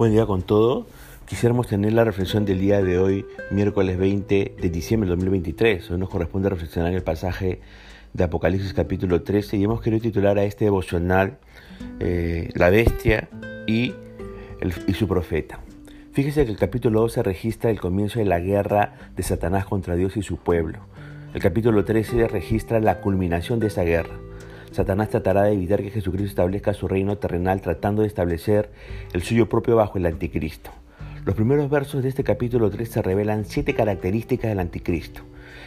Buen día con todo. Quisiéramos tener la reflexión del día de hoy, miércoles 20 de diciembre de 2023. Hoy nos corresponde reflexionar el pasaje de Apocalipsis capítulo 13 y hemos querido titular a este devocional eh, La bestia y, y su profeta. Fíjese que el capítulo 12 registra el comienzo de la guerra de Satanás contra Dios y su pueblo. El capítulo 13 registra la culminación de esa guerra. Satanás tratará de evitar que Jesucristo establezca su reino terrenal tratando de establecer el suyo propio bajo el anticristo. Los primeros versos de este capítulo 3 revelan siete características del anticristo.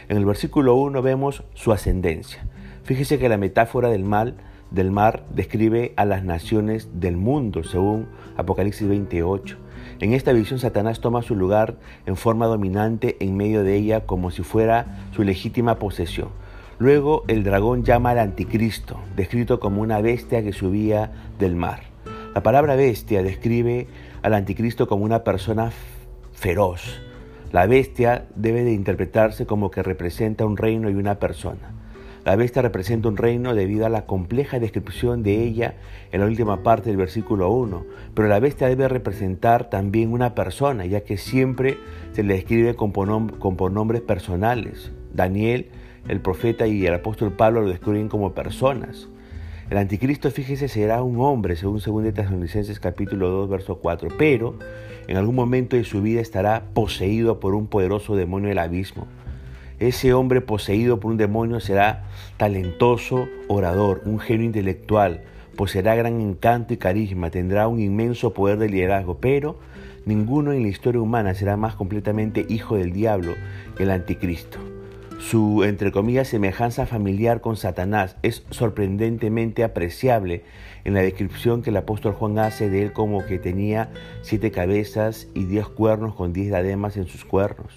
En el versículo 1 vemos su ascendencia. Fíjese que la metáfora del mal del mar describe a las naciones del mundo, según Apocalipsis 28. En esta visión Satanás toma su lugar en forma dominante en medio de ella como si fuera su legítima posesión. Luego el dragón llama al anticristo, descrito como una bestia que subía del mar. La palabra bestia describe al anticristo como una persona feroz. La bestia debe de interpretarse como que representa un reino y una persona. La bestia representa un reino debido a la compleja descripción de ella en la última parte del versículo 1, pero la bestia debe representar también una persona, ya que siempre se le describe con pronombres personales. Daniel el profeta y el apóstol Pablo lo describen como personas. El anticristo, fíjese, será un hombre, según 2 Tesalonicenses capítulo 2, verso 4, pero en algún momento de su vida estará poseído por un poderoso demonio del abismo. Ese hombre poseído por un demonio será talentoso orador, un genio intelectual, poseerá gran encanto y carisma, tendrá un inmenso poder de liderazgo, pero ninguno en la historia humana será más completamente hijo del diablo que el anticristo. Su, entre comillas, semejanza familiar con Satanás es sorprendentemente apreciable en la descripción que el apóstol Juan hace de él como que tenía siete cabezas y diez cuernos con diez diademas en sus cuernos.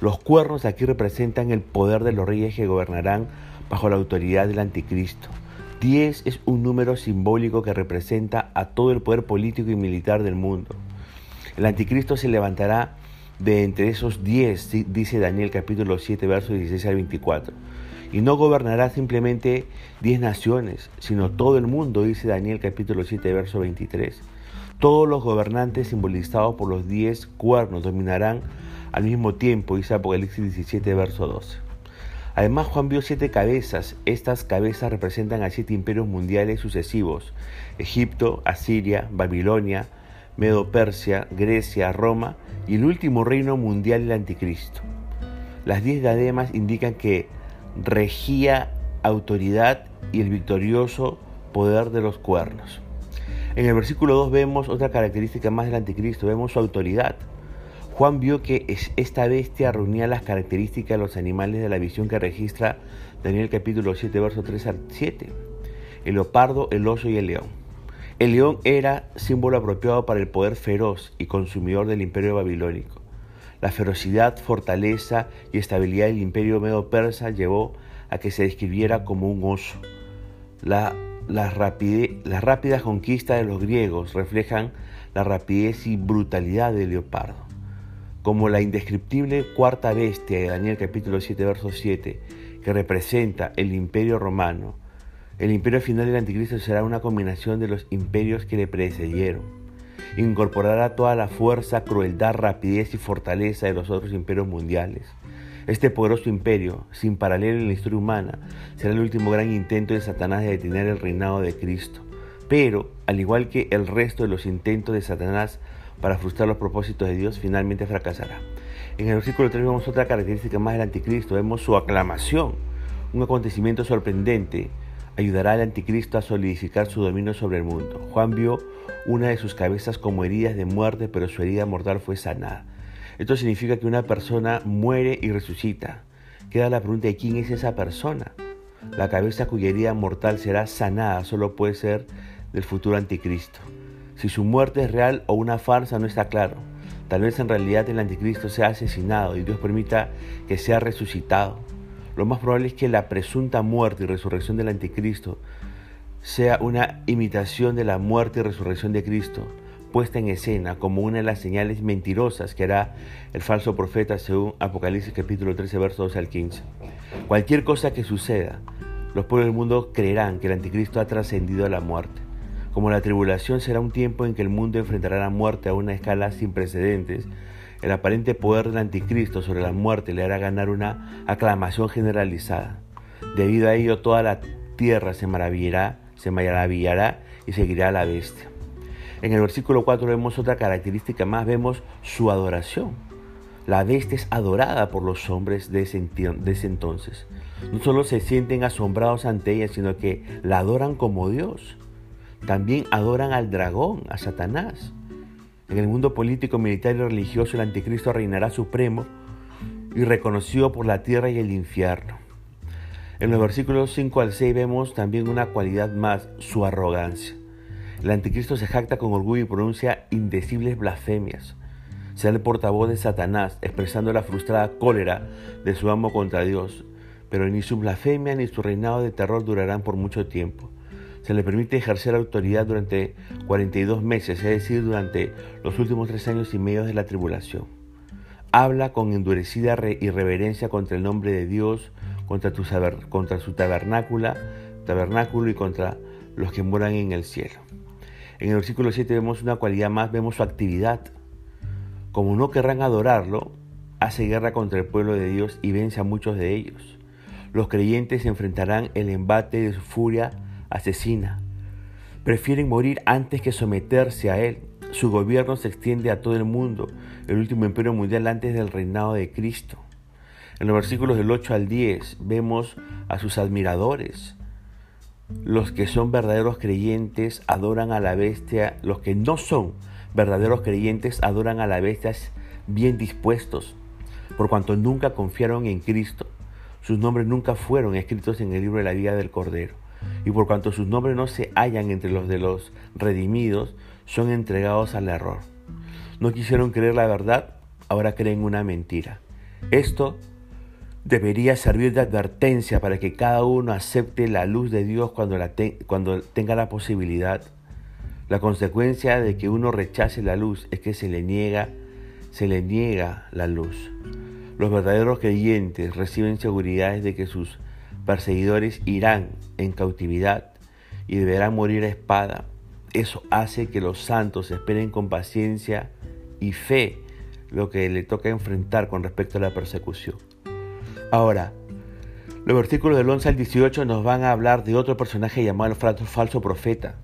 Los cuernos aquí representan el poder de los reyes que gobernarán bajo la autoridad del anticristo. Diez es un número simbólico que representa a todo el poder político y militar del mundo. El anticristo se levantará de entre esos diez, dice Daniel capítulo 7, versos 16 al 24. Y no gobernará simplemente diez naciones, sino todo el mundo, dice Daniel capítulo 7, verso 23. Todos los gobernantes simbolizados por los diez cuernos dominarán al mismo tiempo, dice Apocalipsis 17, verso 12. Además, Juan vio siete cabezas. Estas cabezas representan a siete imperios mundiales sucesivos: Egipto, Asiria, Babilonia, Medo-Persia, Grecia, Roma y el último reino mundial del anticristo. Las diez diademas indican que regía autoridad y el victorioso poder de los cuernos. En el versículo 2 vemos otra característica más del anticristo, vemos su autoridad. Juan vio que esta bestia reunía las características de los animales de la visión que registra Daniel capítulo 7, verso 3 al 7. El leopardo, el oso y el león. El león era símbolo apropiado para el poder feroz y consumidor del imperio babilónico. La ferocidad, fortaleza y estabilidad del imperio medo-persa llevó a que se describiera como un oso. La, las rápidas conquistas de los griegos reflejan la rapidez y brutalidad del leopardo. Como la indescriptible cuarta bestia de Daniel capítulo 7, verso 7, que representa el imperio romano, el imperio final del anticristo será una combinación de los imperios que le precedieron. Incorporará toda la fuerza, crueldad, rapidez y fortaleza de los otros imperios mundiales. Este poderoso imperio, sin paralelo en la historia humana, será el último gran intento de Satanás de detener el reinado de Cristo. Pero, al igual que el resto de los intentos de Satanás para frustrar los propósitos de Dios, finalmente fracasará. En el versículo 3 vemos otra característica más del anticristo, vemos su aclamación, un acontecimiento sorprendente ayudará al anticristo a solidificar su dominio sobre el mundo. Juan vio una de sus cabezas como heridas de muerte, pero su herida mortal fue sanada. Esto significa que una persona muere y resucita. Queda la pregunta de quién es esa persona. La cabeza cuya herida mortal será sanada solo puede ser del futuro anticristo. Si su muerte es real o una farsa no está claro. Tal vez en realidad el anticristo sea asesinado y Dios permita que sea resucitado. Lo más probable es que la presunta muerte y resurrección del anticristo sea una imitación de la muerte y resurrección de Cristo, puesta en escena como una de las señales mentirosas que hará el falso profeta según Apocalipsis capítulo 13, versos 12 al 15. Cualquier cosa que suceda, los pueblos del mundo creerán que el anticristo ha trascendido a la muerte. Como la tribulación será un tiempo en que el mundo enfrentará la muerte a una escala sin precedentes, el aparente poder del anticristo sobre la muerte le hará ganar una aclamación generalizada. Debido a ello, toda la tierra se maravillará, se maravillará y seguirá a la bestia. En el versículo 4 vemos otra característica más, vemos su adoración. La bestia es adorada por los hombres de ese, de ese entonces. No solo se sienten asombrados ante ella, sino que la adoran como Dios. También adoran al dragón, a Satanás. En el mundo político, militar y religioso, el anticristo reinará supremo y reconocido por la tierra y el infierno. En los versículos 5 al 6 vemos también una cualidad más, su arrogancia. El anticristo se jacta con orgullo y pronuncia indecibles blasfemias. Será el portavoz de Satanás, expresando la frustrada cólera de su amo contra Dios. Pero ni su blasfemia ni su reinado de terror durarán por mucho tiempo se le permite ejercer autoridad durante 42 meses, es decir, durante los últimos tres años y medio de la tribulación. Habla con endurecida irreverencia contra el nombre de Dios, contra, contra su tabernáculo y contra los que moran en el cielo. En el versículo 7 vemos una cualidad más, vemos su actividad. Como no querrán adorarlo, hace guerra contra el pueblo de Dios y vence a muchos de ellos. Los creyentes enfrentarán el embate de su furia asesina. Prefieren morir antes que someterse a él. Su gobierno se extiende a todo el mundo, el último imperio mundial antes del reinado de Cristo. En los versículos del 8 al 10 vemos a sus admiradores. Los que son verdaderos creyentes adoran a la bestia, los que no son verdaderos creyentes adoran a la bestia bien dispuestos, por cuanto nunca confiaron en Cristo. Sus nombres nunca fueron escritos en el libro de la vida del Cordero y por cuanto sus nombres no se hallan entre los de los redimidos, son entregados al error. No quisieron creer la verdad, ahora creen una mentira. Esto debería servir de advertencia para que cada uno acepte la luz de Dios cuando, tenga la posibilidad. La consecuencia de que uno rechace la luz es que se le niega, se le niega la luz. Los verdaderos creyentes reciben seguridades de que sus perseguidores irán en cautividad y deberán morir a espada. Eso hace que los santos esperen con paciencia y fe lo que le toca enfrentar con respecto a la persecución. Ahora, los versículos del 11 al 18 nos van a hablar de otro personaje llamado el falso profeta.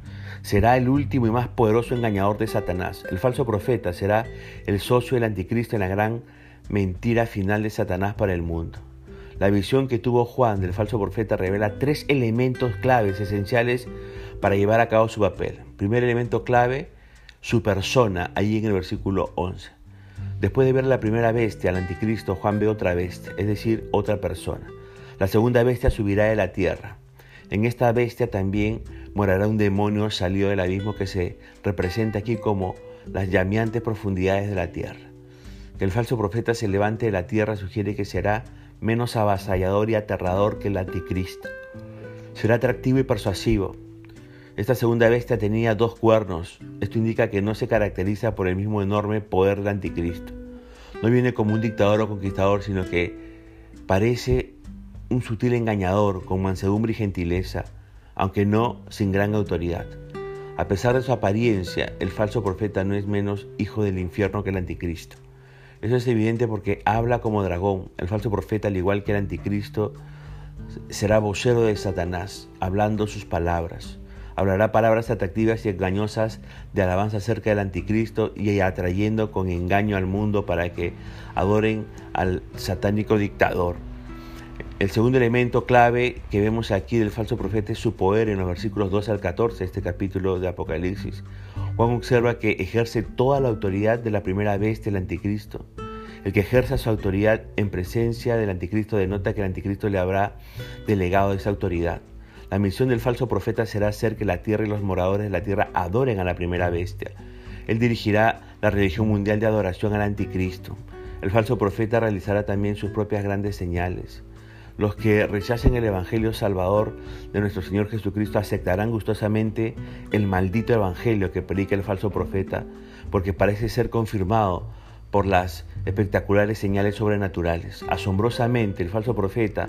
Será el último y más poderoso engañador de Satanás. El falso profeta será el socio del anticristo en la gran mentira final de Satanás para el mundo. La visión que tuvo Juan del falso profeta revela tres elementos claves esenciales para llevar a cabo su papel. Primer elemento clave, su persona, ahí en el versículo 11. Después de ver la primera bestia, al anticristo, Juan ve otra bestia, es decir, otra persona. La segunda bestia subirá de la tierra. En esta bestia también morará un demonio salido del abismo que se representa aquí como las llameantes profundidades de la tierra. Que el falso profeta se levante de la tierra sugiere que será menos avasallador y aterrador que el anticristo. Será atractivo y persuasivo. Esta segunda bestia tenía dos cuernos. Esto indica que no se caracteriza por el mismo enorme poder del anticristo. No viene como un dictador o conquistador, sino que parece un sutil engañador con mansedumbre y gentileza, aunque no sin gran autoridad. A pesar de su apariencia, el falso profeta no es menos hijo del infierno que el anticristo. Eso es evidente porque habla como dragón. El falso profeta, al igual que el anticristo, será vocero de Satanás, hablando sus palabras. Hablará palabras atractivas y engañosas de alabanza acerca del anticristo y atrayendo con engaño al mundo para que adoren al satánico dictador. El segundo elemento clave que vemos aquí del falso profeta es su poder en los versículos 12 al 14 de este capítulo de Apocalipsis. Juan observa que ejerce toda la autoridad de la primera bestia, el anticristo. El que ejerza su autoridad en presencia del anticristo denota que el anticristo le habrá delegado esa autoridad. La misión del falso profeta será hacer que la tierra y los moradores de la tierra adoren a la primera bestia. Él dirigirá la religión mundial de adoración al anticristo. El falso profeta realizará también sus propias grandes señales. Los que rechacen el Evangelio Salvador de nuestro Señor Jesucristo aceptarán gustosamente el maldito Evangelio que predica el falso profeta, porque parece ser confirmado por las espectaculares señales sobrenaturales. Asombrosamente, el falso profeta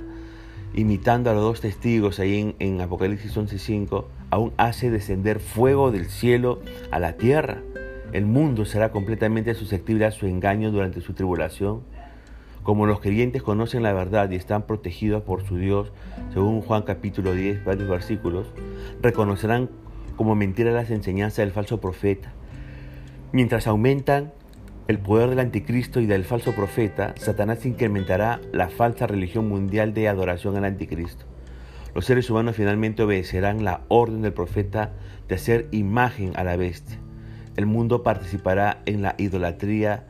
imitando a los dos testigos ahí en, en Apocalipsis 11:5, aún hace descender fuego del cielo a la tierra. El mundo será completamente susceptible a su engaño durante su tribulación. Como los creyentes conocen la verdad y están protegidos por su Dios, según Juan capítulo 10, varios versículos, reconocerán como mentira las enseñanzas del falso profeta. Mientras aumentan el poder del anticristo y del falso profeta, Satanás incrementará la falsa religión mundial de adoración al anticristo. Los seres humanos finalmente obedecerán la orden del profeta de hacer imagen a la bestia. El mundo participará en la idolatría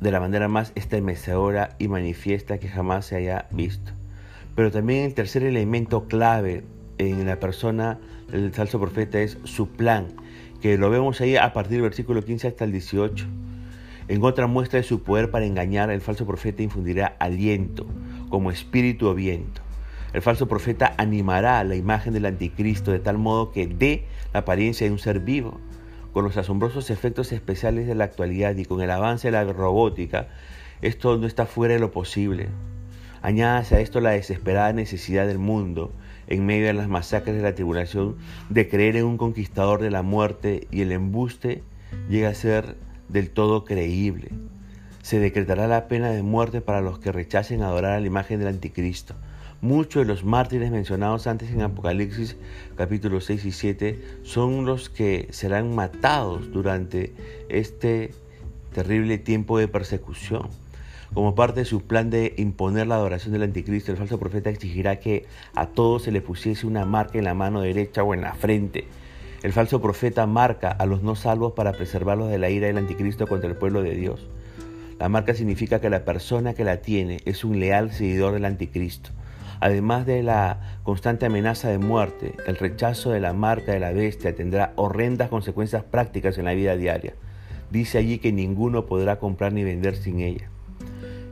de la manera más estremecedora y manifiesta que jamás se haya visto. Pero también el tercer elemento clave en la persona del falso profeta es su plan, que lo vemos ahí a partir del versículo 15 hasta el 18. En otra muestra de su poder para engañar, el falso profeta infundirá aliento, como espíritu o viento. El falso profeta animará la imagen del anticristo de tal modo que dé la apariencia de un ser vivo. Con los asombrosos efectos especiales de la actualidad y con el avance de la robótica, esto no está fuera de lo posible. Añádase a esto la desesperada necesidad del mundo, en medio de las masacres de la tribulación, de creer en un conquistador de la muerte y el embuste llega a ser del todo creíble. Se decretará la pena de muerte para los que rechacen adorar a la imagen del anticristo. Muchos de los mártires mencionados antes en Apocalipsis capítulos 6 y 7 son los que serán matados durante este terrible tiempo de persecución. Como parte de su plan de imponer la adoración del anticristo, el falso profeta exigirá que a todos se le pusiese una marca en la mano derecha o en la frente el falso profeta marca a los no salvos para preservarlos de la ira del anticristo contra el pueblo de Dios. La marca significa que la persona que la tiene es un leal seguidor del anticristo. Además de la constante amenaza de muerte, el rechazo de la marca de la bestia tendrá horrendas consecuencias prácticas en la vida diaria. Dice allí que ninguno podrá comprar ni vender sin ella.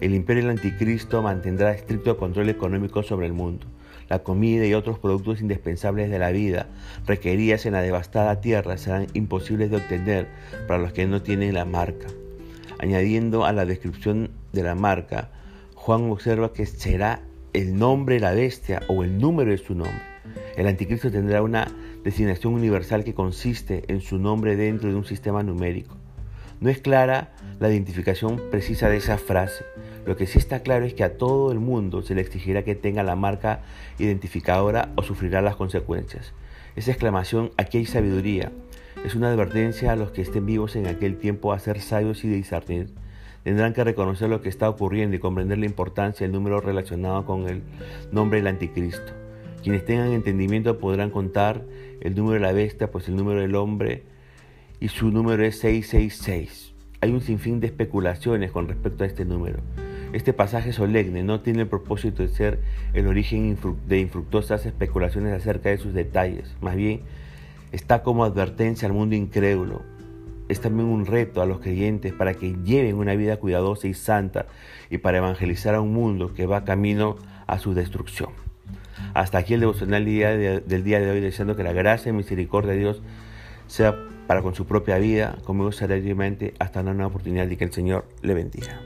El imperio del anticristo mantendrá estricto control económico sobre el mundo la comida y otros productos indispensables de la vida requeridas en la devastada tierra serán imposibles de obtener para los que no tienen la marca. Añadiendo a la descripción de la marca, Juan observa que será el nombre de la bestia o el número de su nombre. El anticristo tendrá una designación universal que consiste en su nombre dentro de un sistema numérico. No es clara la identificación precisa de esa frase. Lo que sí está claro es que a todo el mundo se le exigirá que tenga la marca identificadora o sufrirá las consecuencias. Esa exclamación, aquí hay sabiduría, es una advertencia a los que estén vivos en aquel tiempo a ser sabios y discernir. Tendrán que reconocer lo que está ocurriendo y comprender la importancia del número relacionado con el nombre del anticristo. Quienes tengan entendimiento podrán contar el número de la bestia, pues el número del hombre y su número es 666. Hay un sinfín de especulaciones con respecto a este número. Este pasaje solemne no tiene el propósito de ser el origen de infructuosas especulaciones acerca de sus detalles, más bien está como advertencia al mundo incrédulo. Es también un reto a los creyentes para que lleven una vida cuidadosa y santa y para evangelizar a un mundo que va camino a su destrucción. Hasta aquí el devocional del día de hoy, deseando que la gracia y misericordia de Dios sea para con su propia vida, conmigo diariamente hasta una nueva oportunidad y que el Señor le bendiga.